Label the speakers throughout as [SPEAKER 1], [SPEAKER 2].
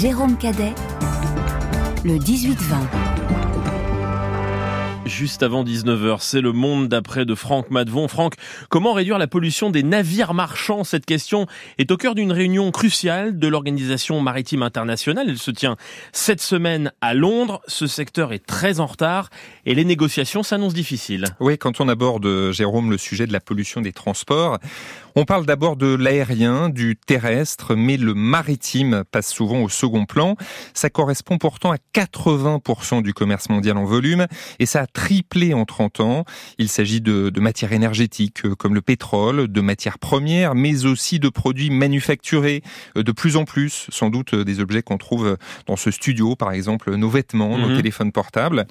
[SPEAKER 1] Jérôme Cadet, le 18-20
[SPEAKER 2] juste avant 19h. C'est le monde d'après de Franck Madvon. Franck, comment réduire la pollution des navires marchands? Cette question est au cœur d'une réunion cruciale de l'Organisation maritime internationale. Elle se tient cette semaine à Londres. Ce secteur est très en retard et les négociations s'annoncent difficiles.
[SPEAKER 3] Oui, quand on aborde, Jérôme, le sujet de la pollution des transports, on parle d'abord de l'aérien, du terrestre, mais le maritime passe souvent au second plan. Ça correspond pourtant à 80% du commerce mondial en volume et ça a triplé en 30 ans. Il s'agit de, de matières énergétiques euh, comme le pétrole, de matières premières, mais aussi de produits manufacturés euh, de plus en plus, sans doute euh, des objets qu'on trouve dans ce studio, par exemple nos vêtements, nos mhm. téléphones portables.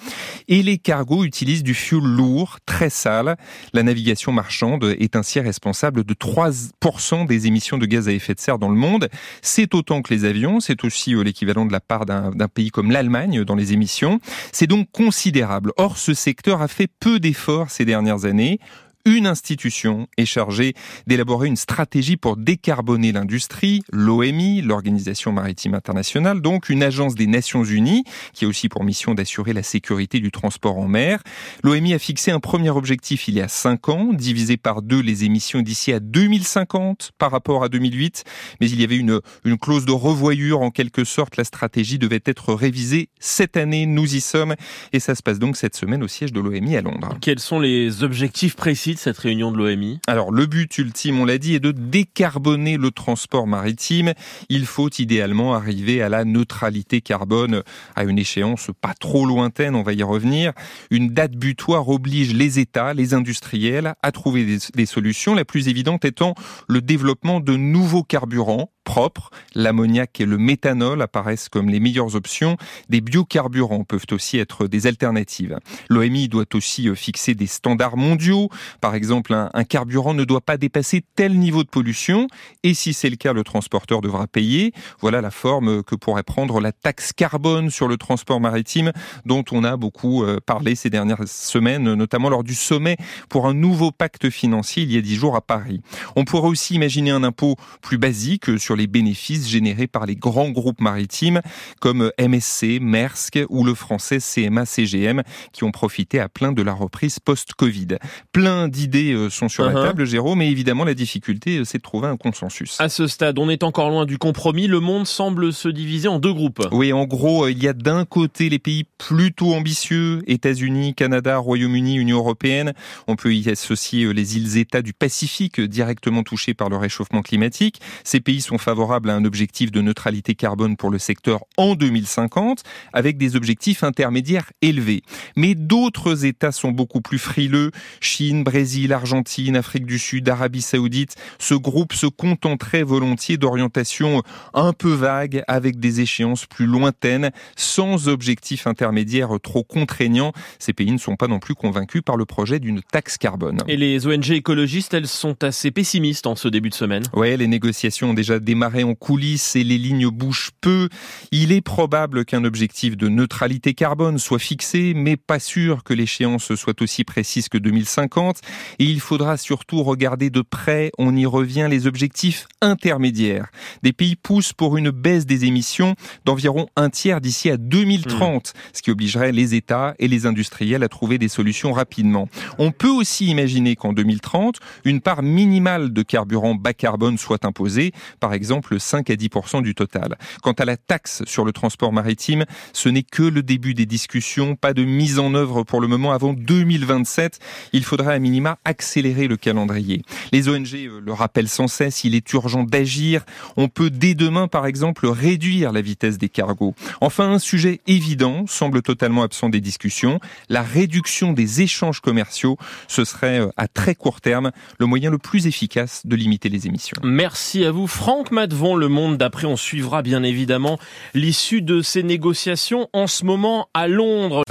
[SPEAKER 3] Et les cargos utilisent du fuel lourd, très sale. La navigation marchande est ainsi responsable de 3% des émissions de gaz à effet de serre dans le monde. C'est autant que les avions, c'est aussi l'équivalent de la part d'un pays comme l'Allemagne dans les émissions. C'est donc considérable. Or, ce secteur a fait peu d'efforts ces dernières années une institution est chargée d'élaborer une stratégie pour décarboner l'industrie, l'OMI, l'Organisation maritime internationale, donc une agence des Nations Unies qui a aussi pour mission d'assurer la sécurité du transport en mer. L'OMI a fixé un premier objectif il y a cinq ans, divisé par deux les émissions d'ici à 2050 par rapport à 2008, mais il y avait une, une clause de revoyure en quelque sorte. La stratégie devait être révisée cette année, nous y sommes, et ça se passe donc cette semaine au siège de l'OMI à Londres.
[SPEAKER 2] Quels sont les objectifs précis cette réunion de l'OMI
[SPEAKER 3] Alors le but ultime, on l'a dit, est de décarboner le transport maritime. Il faut idéalement arriver à la neutralité carbone à une échéance pas trop lointaine, on va y revenir. Une date butoir oblige les États, les industriels à trouver des, des solutions, la plus évidente étant le développement de nouveaux carburants propres. L'ammoniac et le méthanol apparaissent comme les meilleures options. Des biocarburants peuvent aussi être des alternatives. L'OMI doit aussi euh, fixer des standards mondiaux. Par exemple, un, carburant ne doit pas dépasser tel niveau de pollution. Et si c'est le cas, le transporteur devra payer. Voilà la forme que pourrait prendre la taxe carbone sur le transport maritime dont on a beaucoup euh, parlé ces dernières semaines, notamment lors du sommet pour un nouveau pacte financier il y a dix jours à Paris. On pourrait aussi imaginer un impôt plus basique sur les bénéfices générés par les grands groupes maritimes comme MSC, Maersk ou le français CMA-CGM qui ont profité à plein de la reprise post-Covid. Plein d'idées euh, sont sur la uh-huh. table, Jérôme, mais évidemment la difficulté, euh, c'est de trouver un consensus.
[SPEAKER 2] À ce stade, on est encore loin du compromis. Le monde semble se diviser en deux groupes.
[SPEAKER 3] Oui, en gros, euh, il y a d'un côté les pays plutôt ambitieux, États-Unis, Canada, Royaume-Uni, Union européenne. On peut y associer les îles-États du Pacifique directement touchés par le réchauffement climatique. Ces pays sont favorable à un objectif de neutralité carbone pour le secteur en 2050, avec des objectifs intermédiaires élevés. Mais d'autres États sont beaucoup plus frileux. Chine, Brésil, Argentine, Afrique du Sud, Arabie Saoudite. Ce groupe se contenterait volontiers d'orientations un peu vagues, avec des échéances plus lointaines, sans objectif intermédiaire trop contraignant. Ces pays ne sont pas non plus convaincus par le projet d'une taxe carbone.
[SPEAKER 2] Et les ONG écologistes, elles sont assez pessimistes en ce début de semaine.
[SPEAKER 3] Oui, les négociations ont déjà en coulisses et les lignes bougent peu. Il est probable qu'un objectif de neutralité carbone soit fixé, mais pas sûr que l'échéance soit aussi précise que 2050. Et il faudra surtout regarder de près, on y revient, les objectifs intermédiaires. Des pays poussent pour une baisse des émissions d'environ un tiers d'ici à 2030, ce qui obligerait les États et les industriels à trouver des solutions rapidement. On peut aussi imaginer qu'en 2030, une part minimale de carburant bas carbone soit imposée, par exemple 5 à 10% du total. Quant à la taxe sur le transport maritime, ce n'est que le début des discussions, pas de mise en œuvre pour le moment avant 2027. Il faudra à minima accélérer le calendrier. Les ONG euh, le rappellent sans cesse, il est urgent d'agir. On peut dès demain, par exemple, réduire la vitesse des cargos. Enfin, un sujet évident, semble totalement absent des discussions, la réduction des échanges commerciaux. Ce serait euh, à très court terme le moyen le plus efficace de limiter les émissions.
[SPEAKER 2] Merci à vous, Franck Madvon, Le Monde d'après. On suivra bien évidemment l'issue de ces négociations en ce moment à Londres.